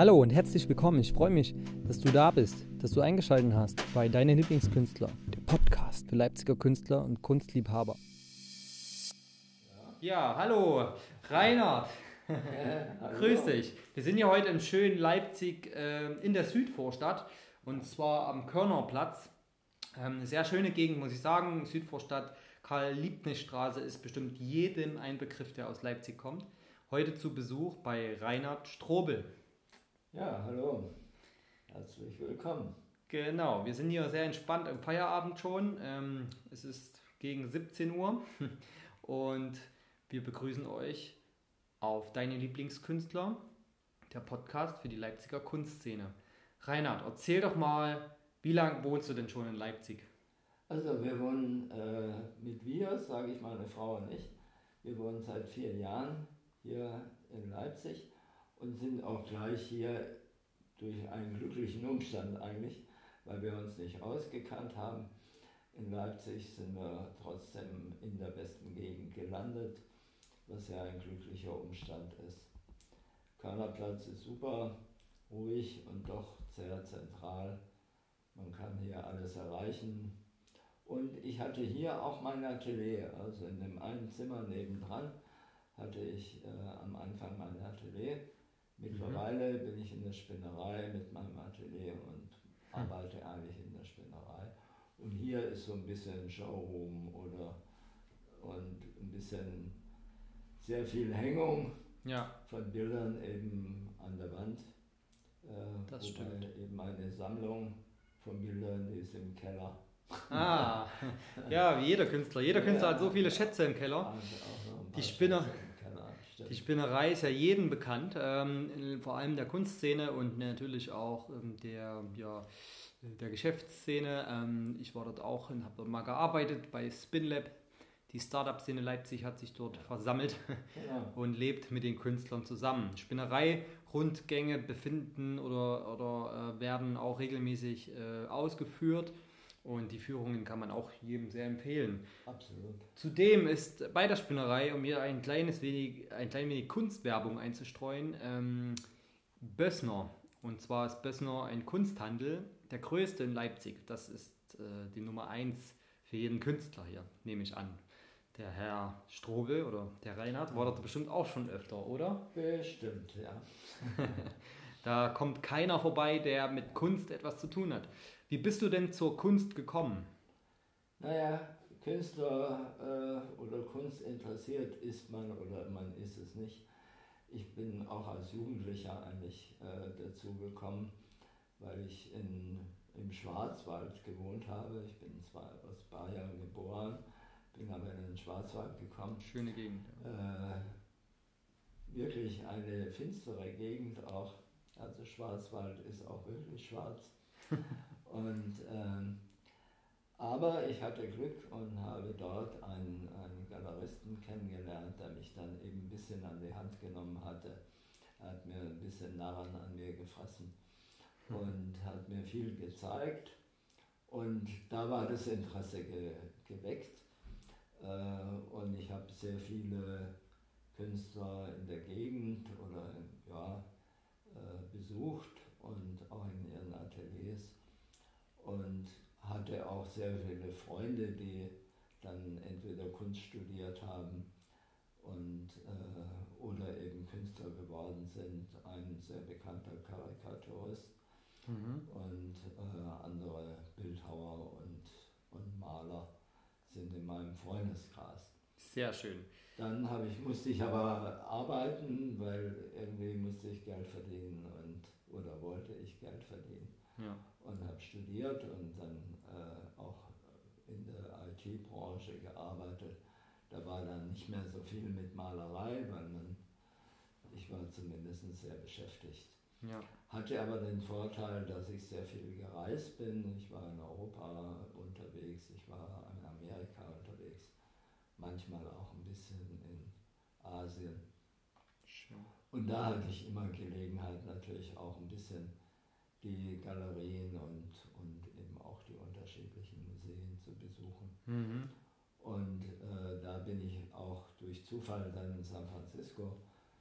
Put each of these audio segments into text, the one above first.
Hallo und herzlich willkommen. Ich freue mich, dass du da bist, dass du eingeschaltet hast bei Deine Lieblingskünstler, der Podcast für Leipziger Künstler und Kunstliebhaber. Ja, hallo, Reinhard. hallo. Grüß dich. Wir sind hier heute im schönen Leipzig äh, in der Südvorstadt und zwar am Körnerplatz. Ähm, eine sehr schöne Gegend, muss ich sagen. Südvorstadt, Karl-Liebknecht-Straße ist bestimmt jedem ein Begriff, der aus Leipzig kommt. Heute zu Besuch bei Reinhard Strobel. Ja, hallo. Herzlich willkommen. Genau, wir sind hier sehr entspannt im Feierabend schon. Ähm, es ist gegen 17 Uhr und wir begrüßen euch auf Deine Lieblingskünstler, der Podcast für die Leipziger Kunstszene. Reinhard, erzähl doch mal, wie lange wohnst du denn schon in Leipzig? Also wir wohnen äh, mit wir, sage ich meine Frau und ich. Wir wohnen seit vier Jahren hier in Leipzig und sind auch gleich hier durch einen glücklichen Umstand eigentlich, weil wir uns nicht ausgekannt haben. In Leipzig sind wir trotzdem in der besten Gegend gelandet, was ja ein glücklicher Umstand ist. Körnerplatz ist super, ruhig und doch sehr zentral. Man kann hier alles erreichen. Und ich hatte hier auch mein Atelier, also in dem einen Zimmer nebendran hatte ich äh, am Anfang mein Atelier Mittlerweile mhm. bin ich in der Spinnerei mit meinem Atelier und arbeite eigentlich in der Spinnerei. Und hier ist so ein bisschen Showroom oder und ein bisschen sehr viel Hängung ja. von Bildern eben an der Wand. Äh, das stimmt. Eben eine Sammlung von Bildern, die ist im Keller. Ah, ja, wie jeder Künstler. Jeder Künstler ja, hat so viele Schätze im Keller. Die Spinner, die Spinnerei ist ja jedem bekannt, ähm, vor allem der Kunstszene und natürlich auch ähm, der, ja, der Geschäftsszene. Ähm, ich war dort auch und habe dort mal gearbeitet bei SpinLab. Die Startup-Szene Leipzig hat sich dort versammelt ja. und lebt mit den Künstlern zusammen. Spinnerei-Rundgänge befinden oder, oder äh, werden auch regelmäßig äh, ausgeführt. Und die Führungen kann man auch jedem sehr empfehlen. Absolut. Zudem ist bei der Spinnerei, um hier ein kleines wenig, ein klein wenig Kunstwerbung einzustreuen, ähm, Bössner. Und zwar ist Bössner ein Kunsthandel, der größte in Leipzig. Das ist äh, die Nummer eins für jeden Künstler hier, nehme ich an. Der Herr Strobel oder der Reinhard war dort bestimmt auch schon öfter, oder? Bestimmt, ja. da kommt keiner vorbei, der mit Kunst etwas zu tun hat. Wie bist du denn zur Kunst gekommen? Naja, Künstler äh, oder Kunst interessiert ist man oder man ist es nicht. Ich bin auch als Jugendlicher eigentlich äh, dazu gekommen, weil ich in, im Schwarzwald gewohnt habe. Ich bin zwar aus Bayern geboren, bin aber in den Schwarzwald gekommen. Schöne Gegend. Ja. Äh, wirklich eine finstere Gegend auch. Also Schwarzwald ist auch wirklich schwarz. Und, ähm, aber ich hatte Glück und habe dort einen, einen Galeristen kennengelernt, der mich dann eben ein bisschen an die Hand genommen hatte. Er hat mir ein bisschen Narren an mir gefressen und hat mir viel gezeigt. Und da war das Interesse ge geweckt. Äh, und ich habe sehr viele Künstler in der Gegend oder ja, äh, besucht und auch in ihren Ateliers und hatte auch sehr viele Freunde, die dann entweder Kunst studiert haben und, äh, oder eben Künstler geworden sind. Ein sehr bekannter Karikaturist mhm. und äh, andere Bildhauer und, und Maler sind in meinem Freundeskreis. Sehr schön. Dann ich, musste ich aber arbeiten, weil irgendwie musste ich Geld verdienen und oder wollte ich Geld verdienen. Ja und habe studiert und dann äh, auch in der IT-Branche gearbeitet. Da war dann nicht mehr so viel mit Malerei, weil man, ich war zumindest sehr beschäftigt. Ja. Hatte aber den Vorteil, dass ich sehr viel gereist bin. Ich war in Europa unterwegs, ich war in Amerika unterwegs, manchmal auch ein bisschen in Asien. Schön. Und da hatte ich immer Gelegenheit, natürlich auch ein bisschen die Galerien und, und eben auch die unterschiedlichen Museen zu besuchen. Mhm. Und äh, da bin ich auch durch Zufall dann in San Francisco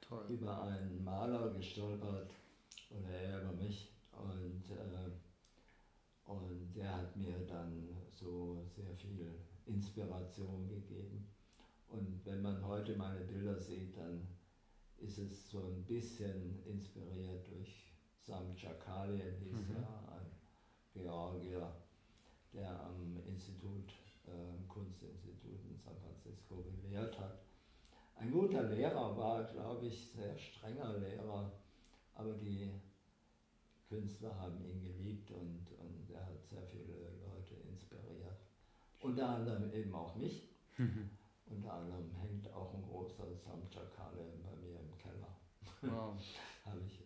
Toll. über einen Maler gestolpert, oder er über mich. Und, äh, und der hat mir dann so sehr viel Inspiration gegeben. Und wenn man heute meine Bilder sieht, dann ist es so ein bisschen inspiriert durch Sam Chakalien, hieß mhm. er, ein Georgier, der am Institut, äh, Kunstinstitut in San Francisco gelehrt hat. Ein guter Lehrer war, glaube ich, sehr strenger Lehrer, aber die Künstler haben ihn geliebt und, und er hat sehr viele Leute inspiriert. Unter anderem eben auch mich. Mhm. Unter anderem hängt auch ein großer Samchakale bei mir im Keller. Wow. Habe ich.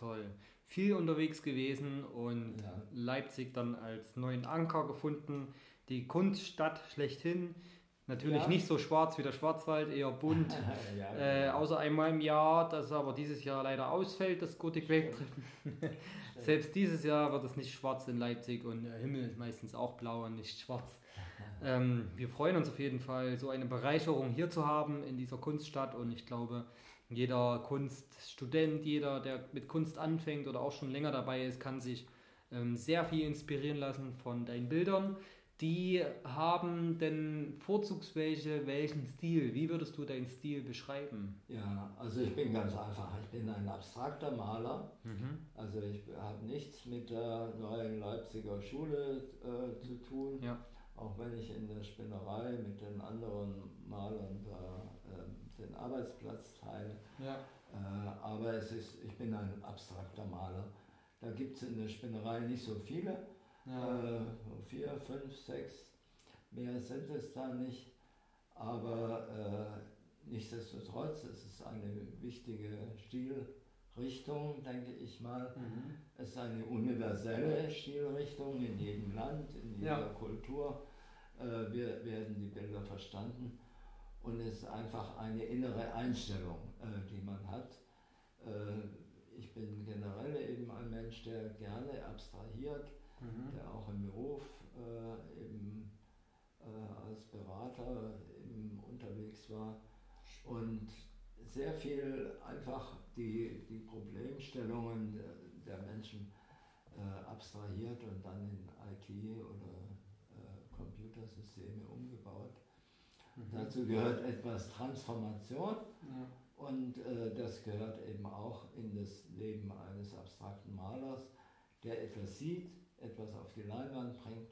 Toll. Viel unterwegs gewesen und ja. Leipzig dann als neuen Anker gefunden. Die Kunststadt schlechthin. Natürlich ja. nicht so schwarz wie der Schwarzwald, eher bunt. ja, äh, außer einmal im Jahr, das aber dieses Jahr leider ausfällt, das Gothic Wave Selbst dieses Jahr wird es nicht schwarz in Leipzig und der Himmel ist meistens auch blau und nicht schwarz. Ähm, wir freuen uns auf jeden Fall, so eine Bereicherung hier zu haben in dieser Kunststadt und ich glaube, jeder Kunststudent, jeder, der mit Kunst anfängt oder auch schon länger dabei ist, kann sich ähm, sehr viel inspirieren lassen von deinen Bildern die haben denn vorzugsweise welchen Stil? Wie würdest du deinen Stil beschreiben? Ja, also ich bin ganz einfach. Ich bin ein abstrakter Maler. Mhm. Also ich habe nichts mit der neuen Leipziger Schule äh, zu tun. Ja. Auch wenn ich in der Spinnerei mit den anderen Malern da äh, den Arbeitsplatz teile. Ja. Äh, aber es ist, ich bin ein abstrakter Maler. Da gibt es in der Spinnerei nicht so viele. Ja. Äh, vier, fünf, sechs, mehr sind es da nicht. Aber äh, nichtsdestotrotz, es ist eine wichtige Stilrichtung, denke ich mal. Mhm. Es ist eine universelle Stilrichtung in jedem Land, in jeder ja. Kultur äh, wir, werden die Bilder verstanden. Und es ist einfach eine innere Einstellung, äh, die man hat. Äh, ich bin generell eben ein Mensch, der gerne abstrahiert mhm. der auch im Beruf äh, eben äh, als Berater eben unterwegs war und sehr viel einfach die, die Problemstellungen der, Menschen äh, abstrahiert und dann in IT oder äh, Computersysteme umgebaut. Mhm. Dazu gehört etwas Transformation ja. und äh, das gehört eben auch in das Leben eines abstrakten Malers, der etwas sieht, etwas auf die Leinwand bringt.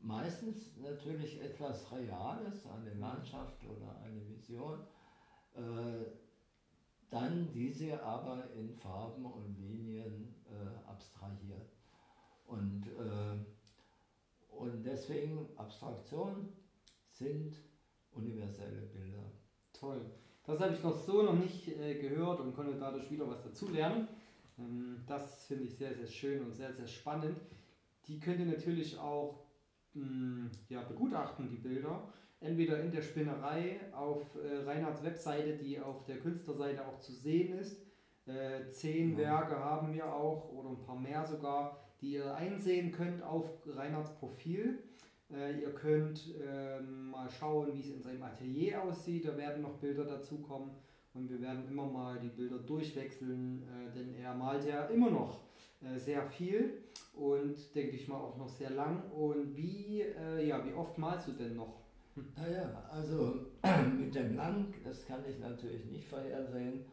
Meistens natürlich etwas Reales, eine Landschaft oder eine Vision. Äh, dann diese aber in Farben und Linien äh, abstrahiert. Und, äh, und deswegen Abstraktion sind universelle Bilder. Toll. Das habe ich noch so noch nicht äh, gehört und konnte dadurch wieder was dazulernen. Ähm, das finde ich sehr, sehr schön und sehr, sehr spannend. Die könnt ihr natürlich auch mm, ja, begutachten, die Bilder. Entweder in der Spinnerei auf äh, Reinhards Webseite, die auf der Künstlerseite auch zu sehen ist. Äh, zehn ja. Werke haben wir auch oder ein paar mehr sogar, die ihr einsehen könnt auf Reinhards Profil. Äh, ihr könnt ähm, mal schauen, wie es in seinem Atelier aussieht. Da werden noch Bilder dazukommen und wir werden immer mal die Bilder durchwechseln, äh, denn er malt ja immer noch äh, sehr viel und denke ich mal auch noch sehr lang. Und wie, äh, ja, wie oft malst du denn noch? Naja, also mit dem Lang, das kann ich natürlich nicht vorhersehen,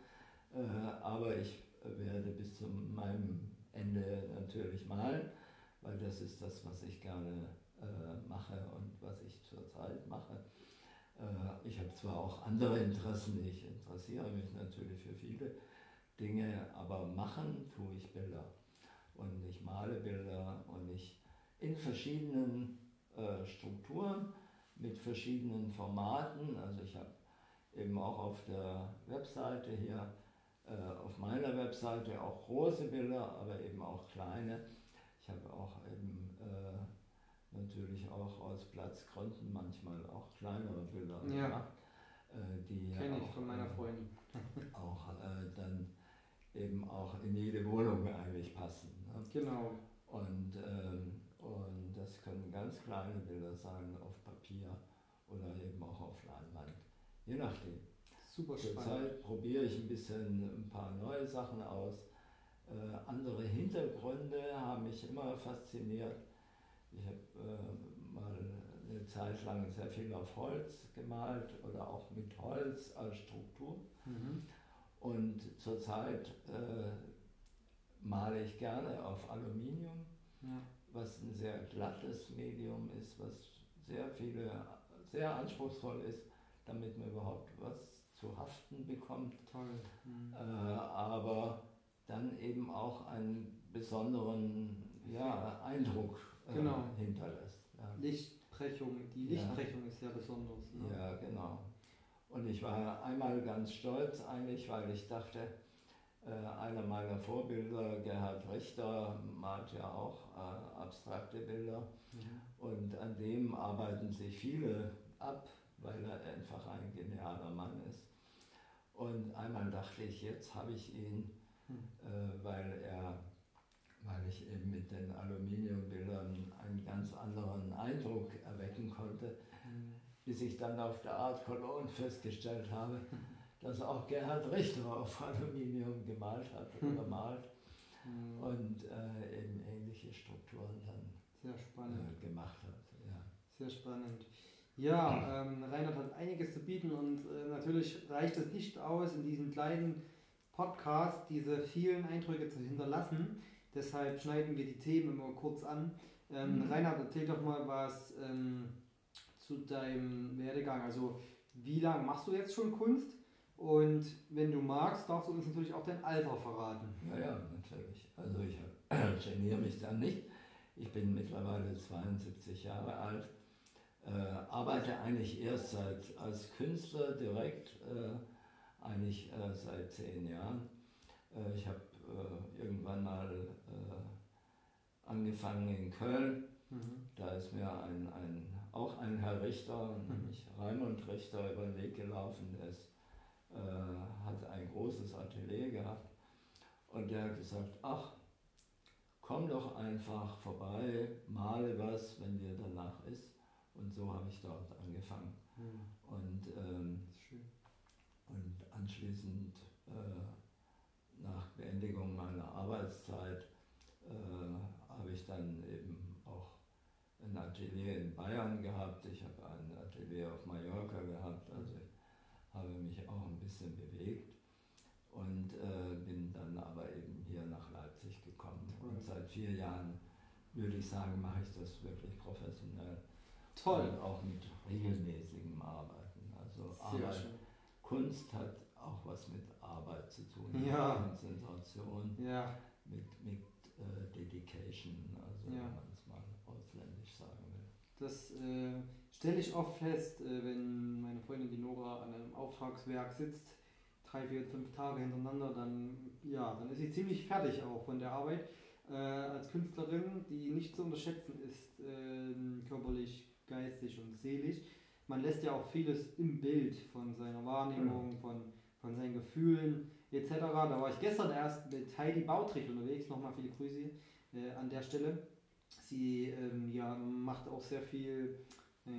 äh, aber ich werde bis zu meinem Ende natürlich malen, weil das ist das, was ich gerne äh, mache und was ich zurzeit mache. Äh, ich habe zwar auch andere Interessen, ich interessiere mich natürlich für viele Dinge, aber machen tue ich Bilder. Und ich male Bilder und ich in verschiedenen äh, Strukturen, mit verschiedenen Formaten. Also ich habe eben auch auf der Webseite hier, äh, auf meiner Webseite auch große Bilder, aber eben auch kleine. Ich habe auch eben natürlich auch aus Platzgründen manchmal auch kleinere Bilder ja. gemacht. Äh, die Kenne ich von meiner äh, Freundin. auch äh, dann eben auch in jede Wohnung eigentlich passen. Ne? Genau. Und, ähm, und das können ganz kleine Bilder sein auf Papier oder eben auch auf Leinwand, je nachdem. Super spannend. Zurzeit probiere ich ein bisschen ein paar neue Sachen aus. Äh, andere Hintergründe haben mich immer fasziniert. Ich habe äh, mal eine Zeit lang sehr viel auf Holz gemalt oder auch mit Holz als Struktur. Mhm. Und zurzeit äh, male ich gerne auf Aluminium, ja. was ein sehr glattes Medium ist, was sehr viele, sehr anspruchsvoll ist, damit man überhaupt was zu haften bekommt. Toll. Mhm. Äh, aber dann eben auch einen besonderen ja, Eindruck äh, genau. hinterlässt. Ja. Lichtbrechung, die Lichtbrechung ja. ist ja besonders. Ne? Ja, genau. Und ich war einmal ganz stolz eigentlich, weil ich dachte, äh, einer meiner Vorbilder, Gerhard Richter, malt ja auch äh, abstrakte Bilder. Mhm. Und an dem arbeiten sich viele ab, weil er einfach ein genialer Mann ist. Und einmal dachte ich, jetzt habe ich ihn, mhm. äh, weil er weil ich eben mit den Aluminiumbildern einen ganz anderen Eindruck erwecken konnte, mhm. bis ich dann auf der Art Cologne festgestellt habe, dass auch Gerhard Richter auf Aluminium gemalt hat oder malt mhm. und äh, eben ähnliche Strukturen dann. Äh, gemacht hat. Ja. Sehr spannend. Ja, ähm, Reinhard hat einiges zu bieten und äh, natürlich reicht es nicht aus, in diesem kleinen Podcast diese vielen Eindrücke zu hinterlassen. Deshalb schneiden wir die Themen immer kurz an. Ähm, mhm. Reinhard, erzähl doch mal was ähm, zu deinem Werdegang. Also, wie lange machst du jetzt schon Kunst? Und wenn du magst, darfst du uns natürlich auch dein Alter verraten. Ja, ja, natürlich. Also ich geniere mich dann nicht. Ich bin mittlerweile 72 Jahre alt, äh, arbeite eigentlich erst seit, als Künstler direkt, äh, eigentlich äh, seit zehn Jahren. Äh, ich habe äh, irgendwann mal äh, angefangen in Köln. Mhm. Da ist mir ein, ein, auch ein Herr Richter, mhm. nämlich Raimund Richter, über den Weg gelaufen, der ist äh, hat ein großes Atelier gehabt und der hat gesagt, ach, komm doch einfach vorbei, male was, wenn dir danach ist. Und so habe ich dort angefangen. Mhm. Und, ähm, und anschließend, äh, nach Beendigung meiner Arbeitszeit, äh, habe ich dann eben auch ein Atelier in Bayern gehabt. Ich habe ein Atelier auf Mallorca gehabt. Also habe mich auch ein bisschen bewegt und äh, bin dann aber eben hier nach Leipzig gekommen. Und seit vier Jahren würde ich sagen, mache ich das wirklich professionell. Toll. Und auch mit regelmäßigem Arbeiten. Also Arbeit, Kunst hat auch was mit Arbeit zu tun, ja. mit Konzentration, ja. mit, mit äh, Dedication, also ja. wenn man es mal ausländisch sagen will. Das äh stelle ich oft fest, äh, wenn meine Freundin die Nora an einem Auftragswerk sitzt, drei, vier, fünf Tage hintereinander, dann, ja, dann ist sie ziemlich fertig auch von der Arbeit. Äh, als Künstlerin, die nicht zu unterschätzen ist, äh, körperlich, geistig und seelisch. Man lässt ja auch vieles im Bild von seiner Wahrnehmung, von, von seinen Gefühlen etc. Da war ich gestern erst mit Heidi Bautrich unterwegs, nochmal viele Grüße äh, an der Stelle. Sie ähm, ja, macht auch sehr viel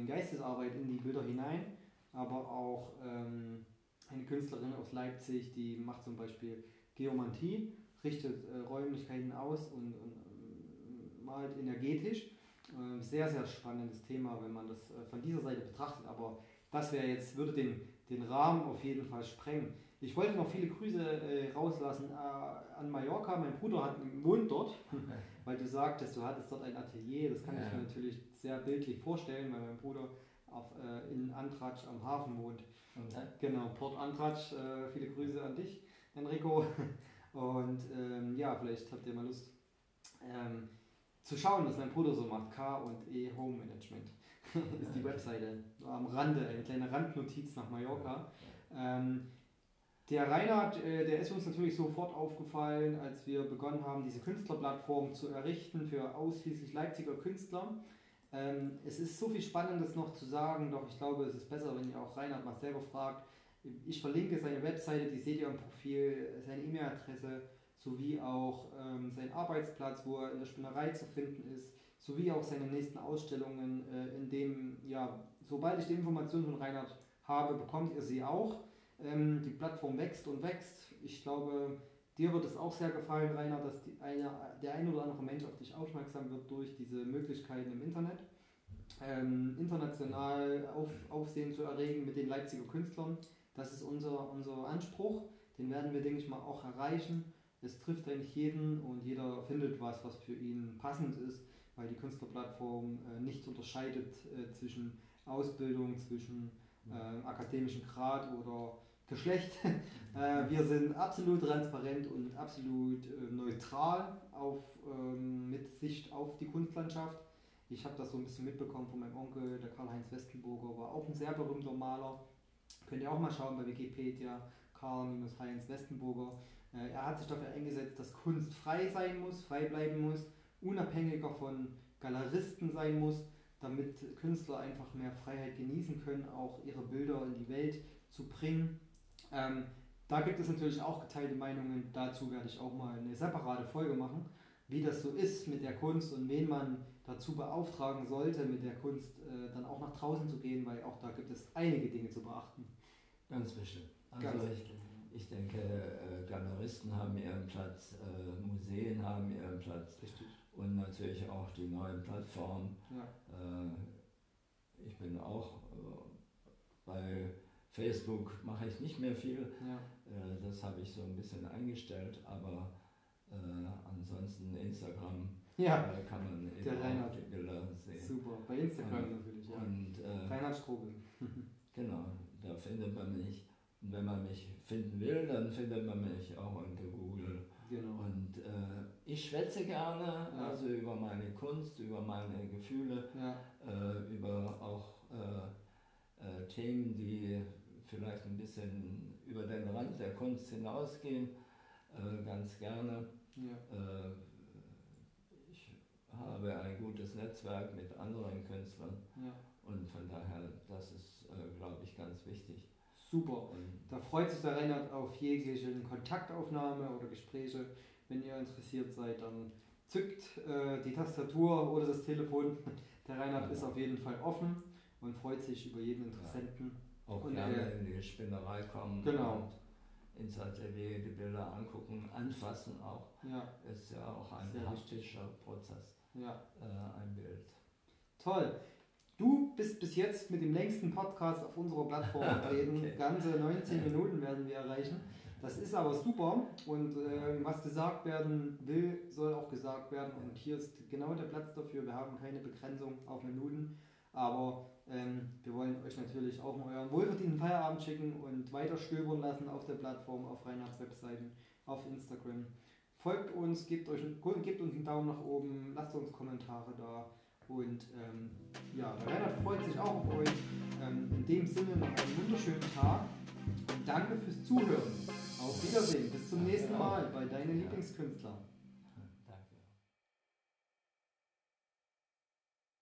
Geistesarbeit in die Bilder hinein, aber auch ähm, eine Künstlerin aus Leipzig, die macht zum Beispiel Geomantie, richtet äh, Räumlichkeiten aus und, und äh, malt energetisch. Äh, sehr, sehr spannendes Thema, wenn man das äh, von dieser Seite betrachtet, aber das wäre jetzt, würde den, den Rahmen auf jeden Fall sprengen. Ich wollte noch viele Grüße äh, rauslassen äh, an Mallorca. Mein Bruder hat einen Wohnt dort, weil du sagtest, du hattest dort ein Atelier. Das kann ja. ich mir natürlich sehr bildlich vorstellen, weil mein Bruder auf, äh, in Antratsch am Hafen wohnt. Okay. Genau, Port Antratsch. Äh, viele Grüße an dich, Enrico. Und ähm, ja, vielleicht habt ihr mal Lust ähm, zu schauen, was mein Bruder so macht. K und E Home Management ist die Webseite. Am Rande, eine kleine Randnotiz nach Mallorca. Ähm, der Reinhard, äh, der ist uns natürlich sofort aufgefallen, als wir begonnen haben, diese Künstlerplattform zu errichten für ausschließlich Leipziger Künstler. Ähm, es ist so viel Spannendes noch zu sagen, doch ich glaube, es ist besser, wenn ihr auch Reinhard mal selber fragt. Ich verlinke seine Webseite, die seht ihr im Profil, seine E-Mail-Adresse sowie auch ähm, seinen Arbeitsplatz, wo er in der Spinnerei zu finden ist, sowie auch seine nächsten Ausstellungen, äh, in dem, ja, sobald ich die Informationen von Reinhard habe, bekommt ihr sie auch. Ähm, die Plattform wächst und wächst. Ich glaube, dir wird es auch sehr gefallen, Rainer, dass die eine, der ein oder andere Mensch auf dich aufmerksam wird durch diese Möglichkeiten im Internet. Ähm, international auf, Aufsehen zu erregen mit den Leipziger Künstlern. Das ist unser, unser Anspruch. Den werden wir, denke ich mal, auch erreichen. Es trifft eigentlich jeden und jeder findet was, was für ihn passend ist, weil die Künstlerplattform äh, nicht unterscheidet äh, zwischen Ausbildung, zwischen äh, akademischem Grad oder Geschlecht. äh, wir sind absolut transparent und absolut äh, neutral auf, ähm, mit Sicht auf die Kunstlandschaft. Ich habe das so ein bisschen mitbekommen von meinem Onkel, der Karl-Heinz Westenburger, war auch ein sehr berühmter Maler. Könnt ihr auch mal schauen bei Wikipedia, Karl-Heinz Westenburger. Äh, er hat sich dafür eingesetzt, dass Kunst frei sein muss, frei bleiben muss, unabhängiger von Galeristen sein muss, damit Künstler einfach mehr Freiheit genießen können, auch ihre Bilder in die Welt zu bringen. Ähm, da gibt es natürlich auch geteilte Meinungen. Dazu werde ich auch mal eine separate Folge machen, wie das so ist mit der Kunst und wen man dazu beauftragen sollte, mit der Kunst äh, dann auch nach draußen zu gehen, weil auch da gibt es einige Dinge zu beachten. Ganz bestimmt. Also Ganz ich, ich denke, äh, Galeristen haben ihren Platz, äh, Museen haben ihren Platz. Richtig. Und natürlich auch die neuen Plattformen. Ja. Äh, ich bin auch äh, bei Facebook mache ich nicht mehr viel. Ja. Äh, das habe ich so ein bisschen eingestellt, aber äh, ansonsten Instagram ja. kann man eben auch die Bilder sehen. Super, bei Instagram und, natürlich. Ja. Und, Reinhard Strobel. genau, da findet man mich. Und wenn man mich finden will, dann findet man mich auch unter Google. Genau. Und äh, ich schwätze gerne, ja. also über meine Kunst, über meine Gefühle, ja. äh, über auch äh, äh Themen, die vielleicht ein bisschen über den Rand der Kunst hinausgehen, äh, ganz gerne. Ja. Äh, ich habe ein gutes Netzwerk mit anderen Künstlern und von daher, das ist, glaube ich, ganz wichtig. Super. Und da freut sich der Reinhard auf jegliche Kontaktaufnahme oder Gespräche. Wenn ihr interessiert seid, dann zückt äh, die Tastatur oder das Telefon. Der Reinhard ja. ist auf jeden Fall offen und freut sich über jeden Interessenten auch und gerne äh, in die Spinnerei kommen genau. und ins Atelier die Bilder angucken, anfassen auch. Ja. Ist ja auch ein Sehr haptischer Prozess. Ja. Äh, ein Bild. Toll. Du bist bis jetzt mit dem längsten Podcast auf unserer Plattform vertreten. okay. Ganze 19 Minuten werden wir erreichen. Das ist aber super und äh, was gesagt werden will, soll auch gesagt werden. Und hier ist genau der Platz dafür. Wir haben keine Begrenzung auf Minuten, aber ähm, wir wollen euch natürlich auch mal euren wohlverdienten Feierabend schicken und weiter stöbern lassen auf der Plattform, auf Reinhards Webseiten, auf Instagram. Folgt uns, gebt, euch, gebt uns einen Daumen nach oben, lasst uns Kommentare da. Und ähm, ja, der Reinhard freut sich auch auf euch. Ähm, in dem Sinne noch einen wunderschönen Tag. Danke fürs Zuhören. Auf Wiedersehen. Bis zum nächsten Mal bei deinen Lieblingskünstlern.